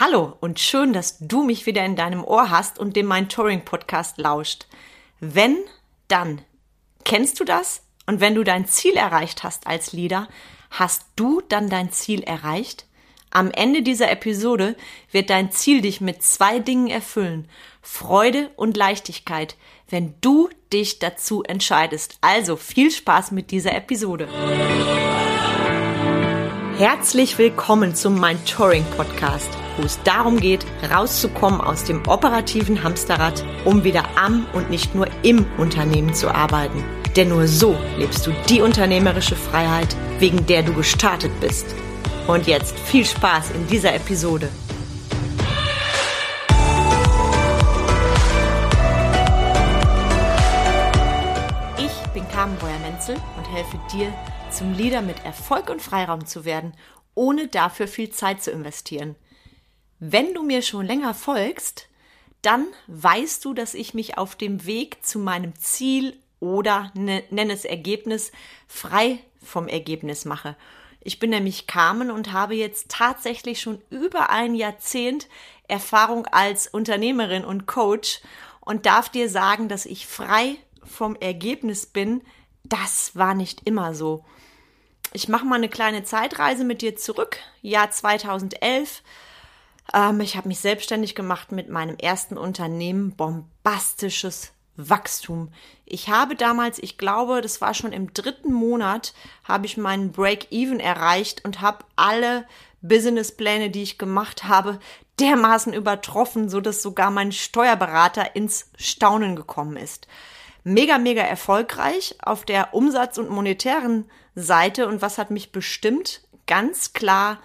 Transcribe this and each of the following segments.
Hallo und schön, dass du mich wieder in deinem Ohr hast und dem mein Touring Podcast lauscht. Wenn, dann. Kennst du das? Und wenn du dein Ziel erreicht hast als Leader, hast du dann dein Ziel erreicht? Am Ende dieser Episode wird dein Ziel dich mit zwei Dingen erfüllen. Freude und Leichtigkeit, wenn du dich dazu entscheidest. Also viel Spaß mit dieser Episode. Herzlich willkommen zum Touring Podcast, wo es darum geht, rauszukommen aus dem operativen Hamsterrad, um wieder am und nicht nur im Unternehmen zu arbeiten. Denn nur so lebst du die unternehmerische Freiheit, wegen der du gestartet bist. Und jetzt viel Spaß in dieser Episode. Ich bin Carmen Breuer-Menzel und helfe dir, zum Leader mit Erfolg und Freiraum zu werden, ohne dafür viel Zeit zu investieren. Wenn du mir schon länger folgst, dann weißt du, dass ich mich auf dem Weg zu meinem Ziel oder ne, nenne es Ergebnis frei vom Ergebnis mache. Ich bin nämlich Carmen und habe jetzt tatsächlich schon über ein Jahrzehnt Erfahrung als Unternehmerin und Coach und darf dir sagen, dass ich frei vom Ergebnis bin. Das war nicht immer so ich mache mal eine kleine Zeitreise mit dir zurück, Jahr 2011. Ähm, ich habe mich selbstständig gemacht mit meinem ersten Unternehmen, bombastisches Wachstum. Ich habe damals, ich glaube, das war schon im dritten Monat, habe ich meinen Break-Even erreicht und habe alle Businesspläne, die ich gemacht habe, dermaßen übertroffen, so dass sogar mein Steuerberater ins Staunen gekommen ist. Mega, mega erfolgreich auf der Umsatz- und monetären Seite. Und was hat mich bestimmt? Ganz klar,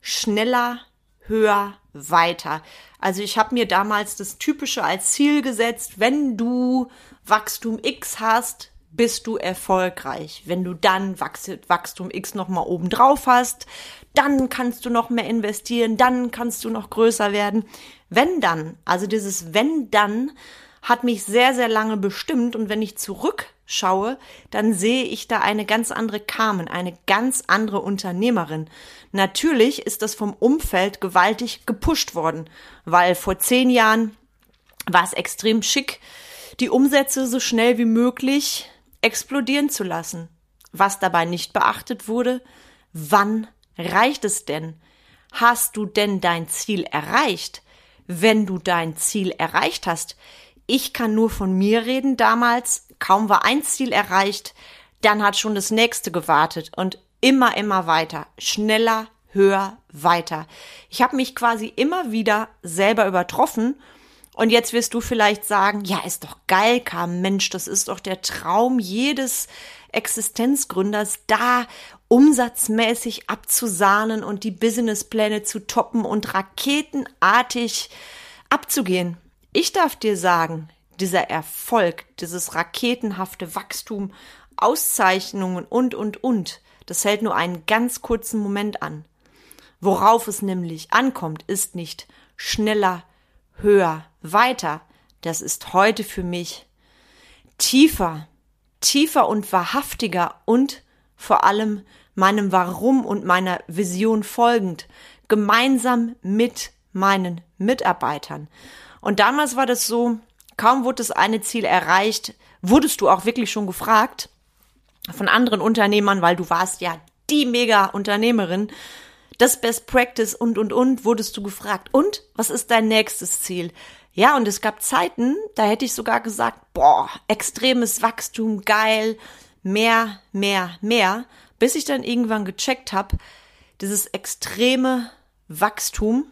schneller, höher, weiter. Also ich habe mir damals das Typische als Ziel gesetzt, wenn du Wachstum X hast, bist du erfolgreich. Wenn du dann Wachstum X nochmal oben drauf hast, dann kannst du noch mehr investieren, dann kannst du noch größer werden. Wenn dann, also dieses wenn dann hat mich sehr, sehr lange bestimmt und wenn ich zurückschaue, dann sehe ich da eine ganz andere Carmen, eine ganz andere Unternehmerin. Natürlich ist das vom Umfeld gewaltig gepusht worden, weil vor zehn Jahren war es extrem schick, die Umsätze so schnell wie möglich explodieren zu lassen. Was dabei nicht beachtet wurde, wann reicht es denn? Hast du denn dein Ziel erreicht? Wenn du dein Ziel erreicht hast, ich kann nur von mir reden damals. Kaum war ein Ziel erreicht, dann hat schon das nächste gewartet und immer, immer weiter. Schneller, höher, weiter. Ich habe mich quasi immer wieder selber übertroffen. Und jetzt wirst du vielleicht sagen, ja, ist doch geil, Kam, Mensch, das ist doch der Traum jedes Existenzgründers, da umsatzmäßig abzusahnen und die Businesspläne zu toppen und raketenartig abzugehen. Ich darf dir sagen, dieser Erfolg, dieses raketenhafte Wachstum, Auszeichnungen und, und, und, das hält nur einen ganz kurzen Moment an. Worauf es nämlich ankommt, ist nicht schneller, höher, weiter. Das ist heute für mich tiefer, tiefer und wahrhaftiger und vor allem meinem Warum und meiner Vision folgend, gemeinsam mit meinen Mitarbeitern. Und damals war das so, kaum wurde das eine Ziel erreicht, wurdest du auch wirklich schon gefragt von anderen Unternehmern, weil du warst ja die Mega-Unternehmerin, das Best Practice und, und, und, wurdest du gefragt. Und was ist dein nächstes Ziel? Ja, und es gab Zeiten, da hätte ich sogar gesagt, boah, extremes Wachstum, geil, mehr, mehr, mehr, bis ich dann irgendwann gecheckt habe, dieses extreme Wachstum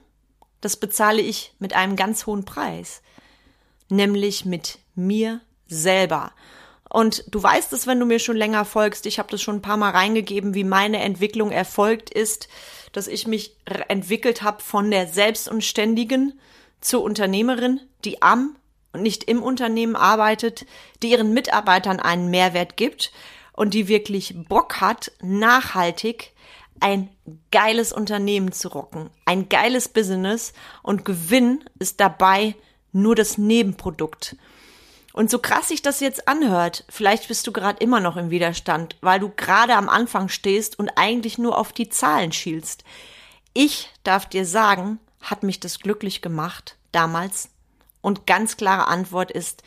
das bezahle ich mit einem ganz hohen Preis, nämlich mit mir selber. Und du weißt es, wenn du mir schon länger folgst, ich habe das schon ein paar Mal reingegeben, wie meine Entwicklung erfolgt ist, dass ich mich entwickelt habe von der Selbstunständigen zur Unternehmerin, die am und nicht im Unternehmen arbeitet, die ihren Mitarbeitern einen Mehrwert gibt und die wirklich Bock hat, nachhaltig ein geiles Unternehmen zu rocken, ein geiles Business und Gewinn ist dabei nur das Nebenprodukt. Und so krass sich das jetzt anhört, vielleicht bist du gerade immer noch im Widerstand, weil du gerade am Anfang stehst und eigentlich nur auf die Zahlen schielst. Ich darf dir sagen, hat mich das glücklich gemacht damals? Und ganz klare Antwort ist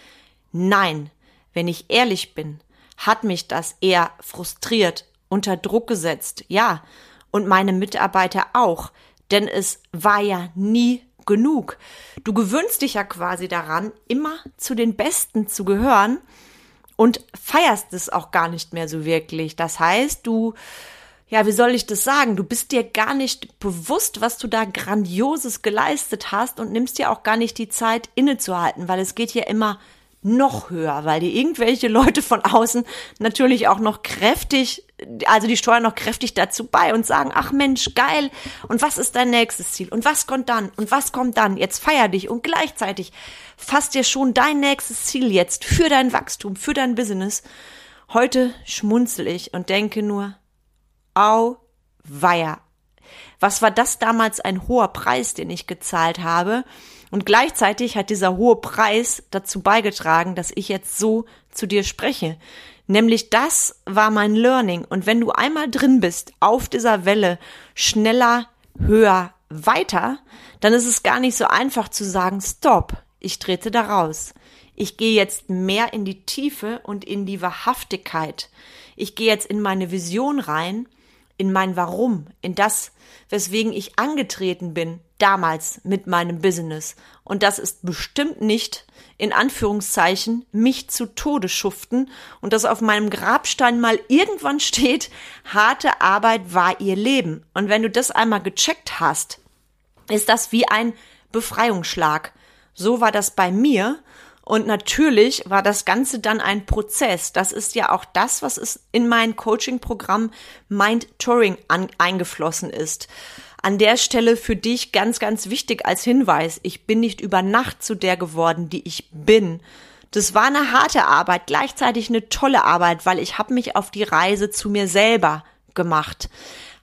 nein. Wenn ich ehrlich bin, hat mich das eher frustriert, unter Druck gesetzt, ja, und meine Mitarbeiter auch, denn es war ja nie genug. Du gewöhnst dich ja quasi daran, immer zu den Besten zu gehören und feierst es auch gar nicht mehr so wirklich. Das heißt, du, ja, wie soll ich das sagen? Du bist dir gar nicht bewusst, was du da Grandioses geleistet hast und nimmst dir auch gar nicht die Zeit innezuhalten, weil es geht ja immer noch höher, weil die irgendwelche Leute von außen natürlich auch noch kräftig, also die steuern noch kräftig dazu bei und sagen, ach Mensch, geil, und was ist dein nächstes Ziel? Und was kommt dann? Und was kommt dann? Jetzt feier dich und gleichzeitig fasst dir schon dein nächstes Ziel jetzt für dein Wachstum, für dein Business. Heute schmunzel ich und denke nur, au weia. Was war das damals ein hoher Preis, den ich gezahlt habe? Und gleichzeitig hat dieser hohe Preis dazu beigetragen, dass ich jetzt so zu dir spreche. Nämlich das war mein Learning. Und wenn du einmal drin bist auf dieser Welle, schneller, höher, weiter, dann ist es gar nicht so einfach zu sagen, stopp, ich trete da raus. Ich gehe jetzt mehr in die Tiefe und in die Wahrhaftigkeit. Ich gehe jetzt in meine Vision rein, in mein Warum, in das, weswegen ich angetreten bin, damals mit meinem Business. Und das ist bestimmt nicht, in Anführungszeichen, mich zu Tode schuften und dass auf meinem Grabstein mal irgendwann steht, harte Arbeit war ihr Leben. Und wenn du das einmal gecheckt hast, ist das wie ein Befreiungsschlag. So war das bei mir. Und natürlich war das Ganze dann ein Prozess. Das ist ja auch das, was es in mein Coaching-Programm Mind Touring eingeflossen ist. An der Stelle für dich ganz, ganz wichtig als Hinweis. Ich bin nicht über Nacht zu der geworden, die ich bin. Das war eine harte Arbeit, gleichzeitig eine tolle Arbeit, weil ich habe mich auf die Reise zu mir selber gemacht,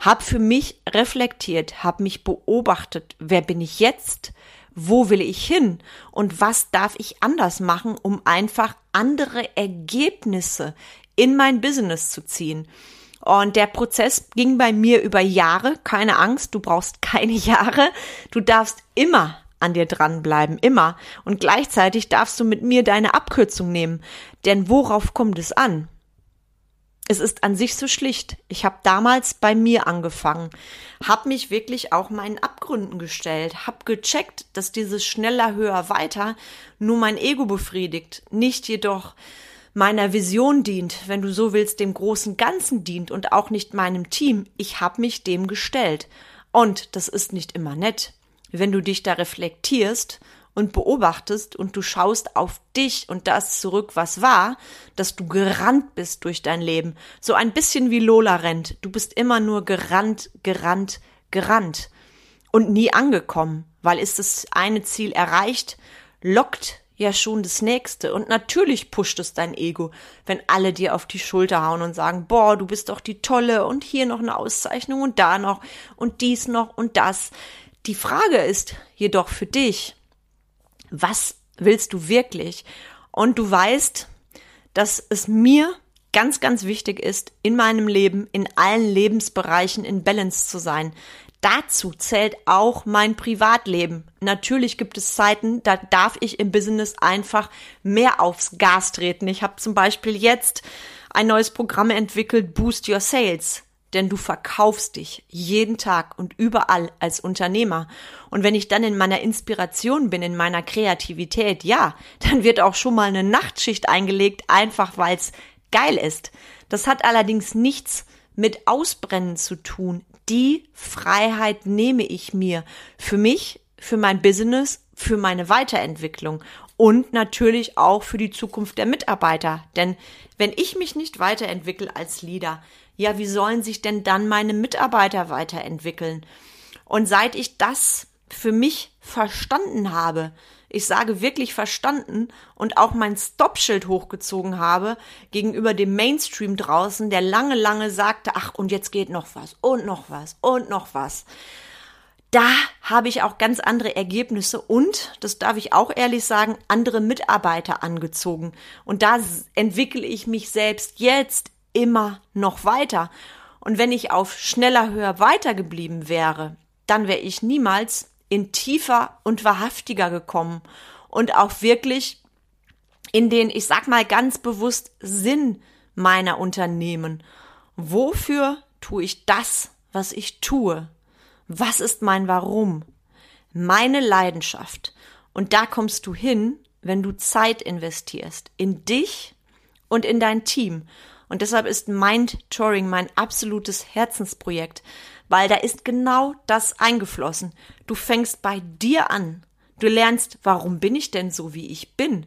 habe für mich reflektiert, habe mich beobachtet, wer bin ich jetzt, wo will ich hin und was darf ich anders machen, um einfach andere Ergebnisse in mein Business zu ziehen. Und der Prozess ging bei mir über Jahre. Keine Angst, du brauchst keine Jahre. Du darfst immer an dir dranbleiben, immer. Und gleichzeitig darfst du mit mir deine Abkürzung nehmen. Denn worauf kommt es an? Es ist an sich so schlicht. Ich habe damals bei mir angefangen, habe mich wirklich auch meinen Abgründen gestellt, habe gecheckt, dass dieses schneller, höher, weiter nur mein Ego befriedigt, nicht jedoch meiner Vision dient, wenn du so willst, dem großen Ganzen dient und auch nicht meinem Team. Ich habe mich dem gestellt. Und das ist nicht immer nett. Wenn du dich da reflektierst und beobachtest und du schaust auf dich und das zurück, was war, dass du gerannt bist durch dein Leben. So ein bisschen wie Lola rennt. Du bist immer nur gerannt, gerannt, gerannt und nie angekommen, weil ist das eine Ziel erreicht, lockt ja schon das nächste. Und natürlich pusht es dein Ego, wenn alle dir auf die Schulter hauen und sagen, boah, du bist doch die Tolle und hier noch eine Auszeichnung und da noch und dies noch und das. Die Frage ist jedoch für dich, was willst du wirklich? Und du weißt, dass es mir ganz, ganz wichtig ist, in meinem Leben, in allen Lebensbereichen in Balance zu sein. Dazu zählt auch mein Privatleben. Natürlich gibt es Zeiten, da darf ich im Business einfach mehr aufs Gas treten. Ich habe zum Beispiel jetzt ein neues Programm entwickelt, Boost Your Sales. Denn du verkaufst dich jeden Tag und überall als Unternehmer. Und wenn ich dann in meiner Inspiration bin, in meiner Kreativität, ja, dann wird auch schon mal eine Nachtschicht eingelegt, einfach weil es geil ist. Das hat allerdings nichts mit Ausbrennen zu tun die Freiheit nehme ich mir für mich, für mein Business, für meine Weiterentwicklung und natürlich auch für die Zukunft der Mitarbeiter. Denn wenn ich mich nicht weiterentwickle als Leader, ja, wie sollen sich denn dann meine Mitarbeiter weiterentwickeln? Und seit ich das für mich verstanden habe, ich sage wirklich verstanden und auch mein Stoppschild hochgezogen habe gegenüber dem Mainstream draußen, der lange, lange sagte, ach, und jetzt geht noch was und noch was und noch was. Da habe ich auch ganz andere Ergebnisse und, das darf ich auch ehrlich sagen, andere Mitarbeiter angezogen. Und da entwickle ich mich selbst jetzt immer noch weiter. Und wenn ich auf schneller, höher weiter geblieben wäre, dann wäre ich niemals in tiefer und wahrhaftiger gekommen und auch wirklich in den, ich sag mal ganz bewusst, Sinn meiner Unternehmen. Wofür tue ich das, was ich tue? Was ist mein Warum? Meine Leidenschaft. Und da kommst du hin, wenn du Zeit investierst in dich und in dein Team. Und deshalb ist Mind-Touring mein absolutes Herzensprojekt, weil da ist genau das eingeflossen. Du fängst bei dir an. Du lernst, warum bin ich denn so, wie ich bin?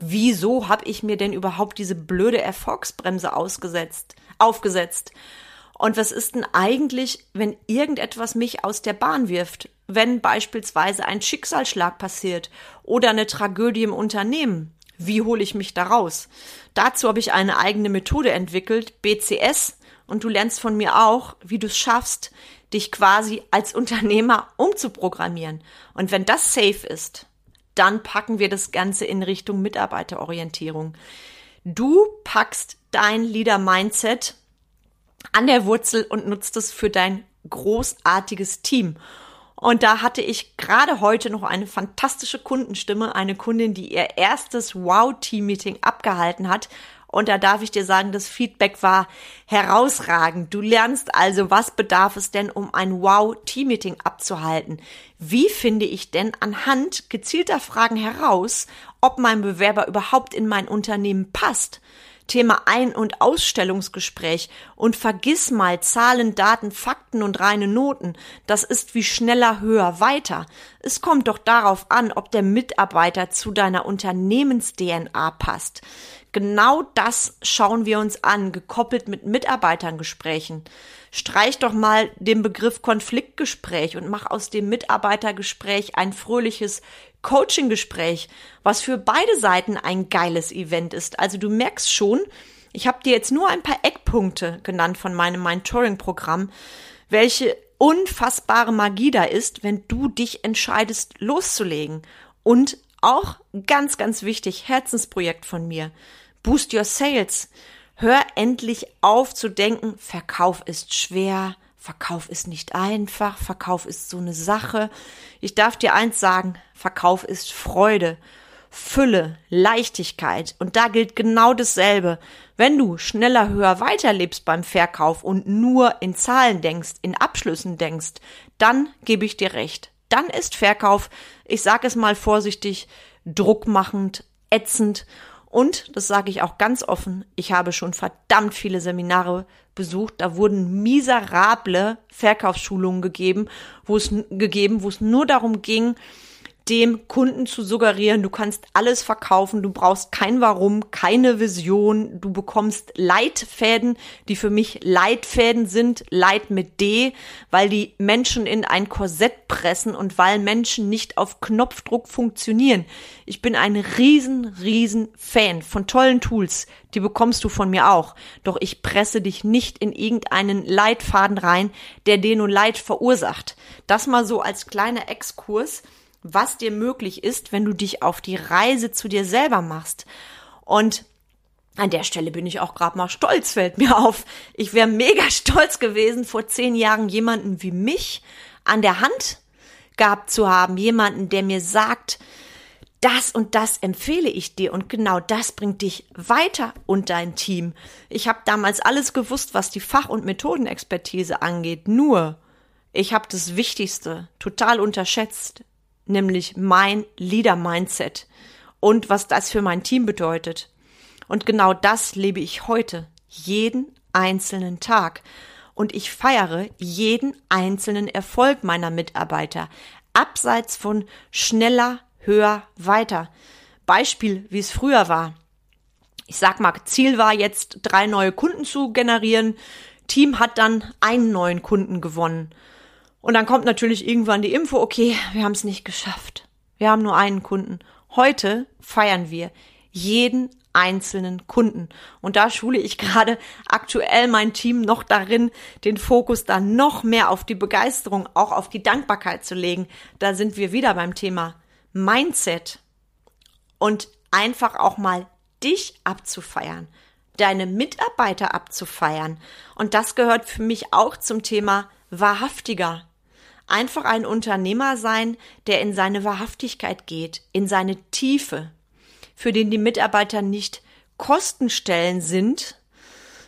Wieso habe ich mir denn überhaupt diese blöde Erfolgsbremse ausgesetzt, aufgesetzt? Und was ist denn eigentlich, wenn irgendetwas mich aus der Bahn wirft? Wenn beispielsweise ein Schicksalsschlag passiert oder eine Tragödie im Unternehmen? Wie hole ich mich da raus? Dazu habe ich eine eigene Methode entwickelt, BCS, und du lernst von mir auch, wie du es schaffst, dich quasi als Unternehmer umzuprogrammieren. Und wenn das safe ist, dann packen wir das Ganze in Richtung Mitarbeiterorientierung. Du packst dein Leader-Mindset an der Wurzel und nutzt es für dein großartiges Team. Und da hatte ich gerade heute noch eine fantastische Kundenstimme, eine Kundin, die ihr erstes Wow-Team-Meeting abgehalten hat. Und da darf ich dir sagen, das Feedback war herausragend. Du lernst also, was bedarf es denn, um ein Wow-Team-Meeting abzuhalten? Wie finde ich denn anhand gezielter Fragen heraus, ob mein Bewerber überhaupt in mein Unternehmen passt? Thema Ein- und Ausstellungsgespräch und vergiss mal Zahlen, Daten, Fakten und reine Noten. Das ist wie schneller, höher, weiter. Es kommt doch darauf an, ob der Mitarbeiter zu deiner Unternehmens-DNA passt. Genau das schauen wir uns an, gekoppelt mit Mitarbeitergesprächen. Streich doch mal den Begriff Konfliktgespräch und mach aus dem Mitarbeitergespräch ein fröhliches Coaching-Gespräch, was für beide Seiten ein geiles Event ist. Also du merkst schon, ich habe dir jetzt nur ein paar Eckpunkte genannt von meinem Mentoring-Programm, welche unfassbare Magie da ist, wenn du dich entscheidest, loszulegen. Und auch ganz, ganz wichtig, Herzensprojekt von mir. Boost Your Sales. Hör endlich auf zu denken, Verkauf ist schwer, Verkauf ist nicht einfach, Verkauf ist so eine Sache. Ich darf dir eins sagen, Verkauf ist Freude, Fülle, Leichtigkeit. Und da gilt genau dasselbe. Wenn du schneller, höher weiterlebst beim Verkauf und nur in Zahlen denkst, in Abschlüssen denkst, dann gebe ich dir recht. Dann ist Verkauf, ich sage es mal vorsichtig, druckmachend, ätzend und, das sage ich auch ganz offen, ich habe schon verdammt viele Seminare besucht. Da wurden miserable Verkaufsschulungen gegeben, wo es gegeben, wo es nur darum ging, dem Kunden zu suggerieren, du kannst alles verkaufen, du brauchst kein Warum, keine Vision, du bekommst Leitfäden, die für mich Leitfäden sind, Leit mit D, weil die Menschen in ein Korsett pressen und weil Menschen nicht auf Knopfdruck funktionieren. Ich bin ein riesen, riesen Fan von tollen Tools, die bekommst du von mir auch. Doch ich presse dich nicht in irgendeinen Leitfaden rein, der den und Leid verursacht. Das mal so als kleiner Exkurs was dir möglich ist, wenn du dich auf die Reise zu dir selber machst. Und an der Stelle bin ich auch gerade mal stolz, fällt mir auf. Ich wäre mega stolz gewesen, vor zehn Jahren jemanden wie mich an der Hand gehabt zu haben. Jemanden, der mir sagt, das und das empfehle ich dir und genau das bringt dich weiter und dein Team. Ich habe damals alles gewusst, was die Fach- und Methodenexpertise angeht, nur ich habe das Wichtigste total unterschätzt nämlich mein Leader-Mindset und was das für mein Team bedeutet. Und genau das lebe ich heute, jeden einzelnen Tag. Und ich feiere jeden einzelnen Erfolg meiner Mitarbeiter, abseits von schneller, höher, weiter. Beispiel, wie es früher war. Ich sag mal, Ziel war jetzt, drei neue Kunden zu generieren. Team hat dann einen neuen Kunden gewonnen. Und dann kommt natürlich irgendwann die Info, okay, wir haben es nicht geschafft. Wir haben nur einen Kunden. Heute feiern wir jeden einzelnen Kunden. Und da schule ich gerade aktuell mein Team noch darin, den Fokus da noch mehr auf die Begeisterung, auch auf die Dankbarkeit zu legen. Da sind wir wieder beim Thema Mindset und einfach auch mal dich abzufeiern, deine Mitarbeiter abzufeiern. Und das gehört für mich auch zum Thema wahrhaftiger einfach ein Unternehmer sein, der in seine Wahrhaftigkeit geht, in seine Tiefe, für den die Mitarbeiter nicht Kostenstellen sind,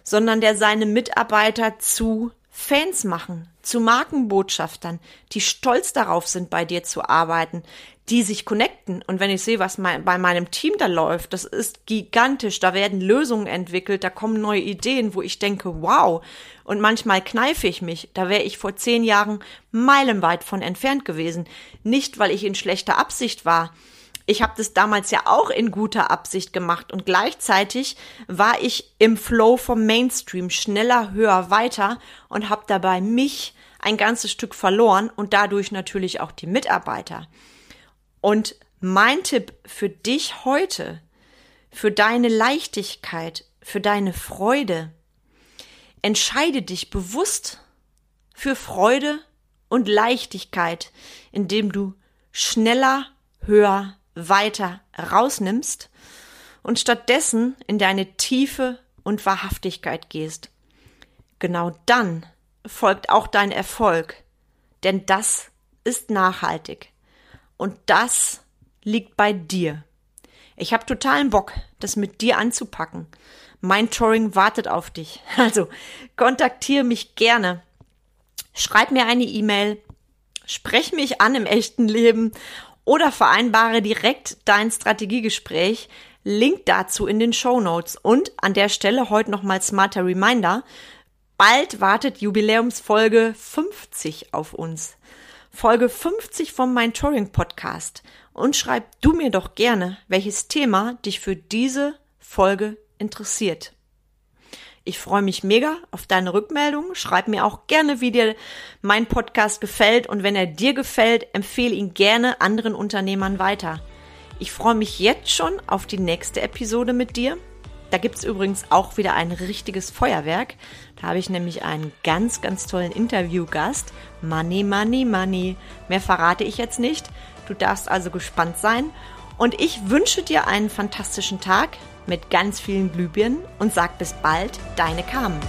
sondern der seine Mitarbeiter zu Fans machen, zu Markenbotschaftern, die stolz darauf sind, bei dir zu arbeiten, die sich connecten. Und wenn ich sehe, was mein, bei meinem Team da läuft, das ist gigantisch. Da werden Lösungen entwickelt, da kommen neue Ideen, wo ich denke, wow. Und manchmal kneife ich mich. Da wäre ich vor zehn Jahren meilenweit von entfernt gewesen. Nicht, weil ich in schlechter Absicht war, ich habe das damals ja auch in guter Absicht gemacht und gleichzeitig war ich im Flow vom Mainstream schneller, höher, weiter und habe dabei mich ein ganzes Stück verloren und dadurch natürlich auch die Mitarbeiter. Und mein Tipp für dich heute, für deine Leichtigkeit, für deine Freude, entscheide dich bewusst für Freude und Leichtigkeit, indem du schneller, höher, weiter rausnimmst und stattdessen in deine Tiefe und Wahrhaftigkeit gehst. Genau dann folgt auch dein Erfolg, denn das ist nachhaltig und das liegt bei dir. Ich habe totalen Bock, das mit dir anzupacken. Mein Touring wartet auf dich. Also kontaktiere mich gerne. Schreib mir eine E-Mail, sprech mich an im echten Leben oder vereinbare direkt dein Strategiegespräch. Link dazu in den Show Notes. Und an der Stelle heute nochmal smarter Reminder. Bald wartet Jubiläumsfolge 50 auf uns. Folge 50 vom Mein Touring Podcast. Und schreib du mir doch gerne, welches Thema dich für diese Folge interessiert. Ich freue mich mega auf deine Rückmeldung. Schreib mir auch gerne, wie dir mein Podcast gefällt und wenn er dir gefällt, empfehle ihn gerne anderen Unternehmern weiter. Ich freue mich jetzt schon auf die nächste Episode mit dir. Da gibt es übrigens auch wieder ein richtiges Feuerwerk. Da habe ich nämlich einen ganz, ganz tollen Interviewgast. Money, money, money. Mehr verrate ich jetzt nicht. Du darfst also gespannt sein. Und ich wünsche dir einen fantastischen Tag mit ganz vielen Glühbirnen und sag bis bald, deine Carmen.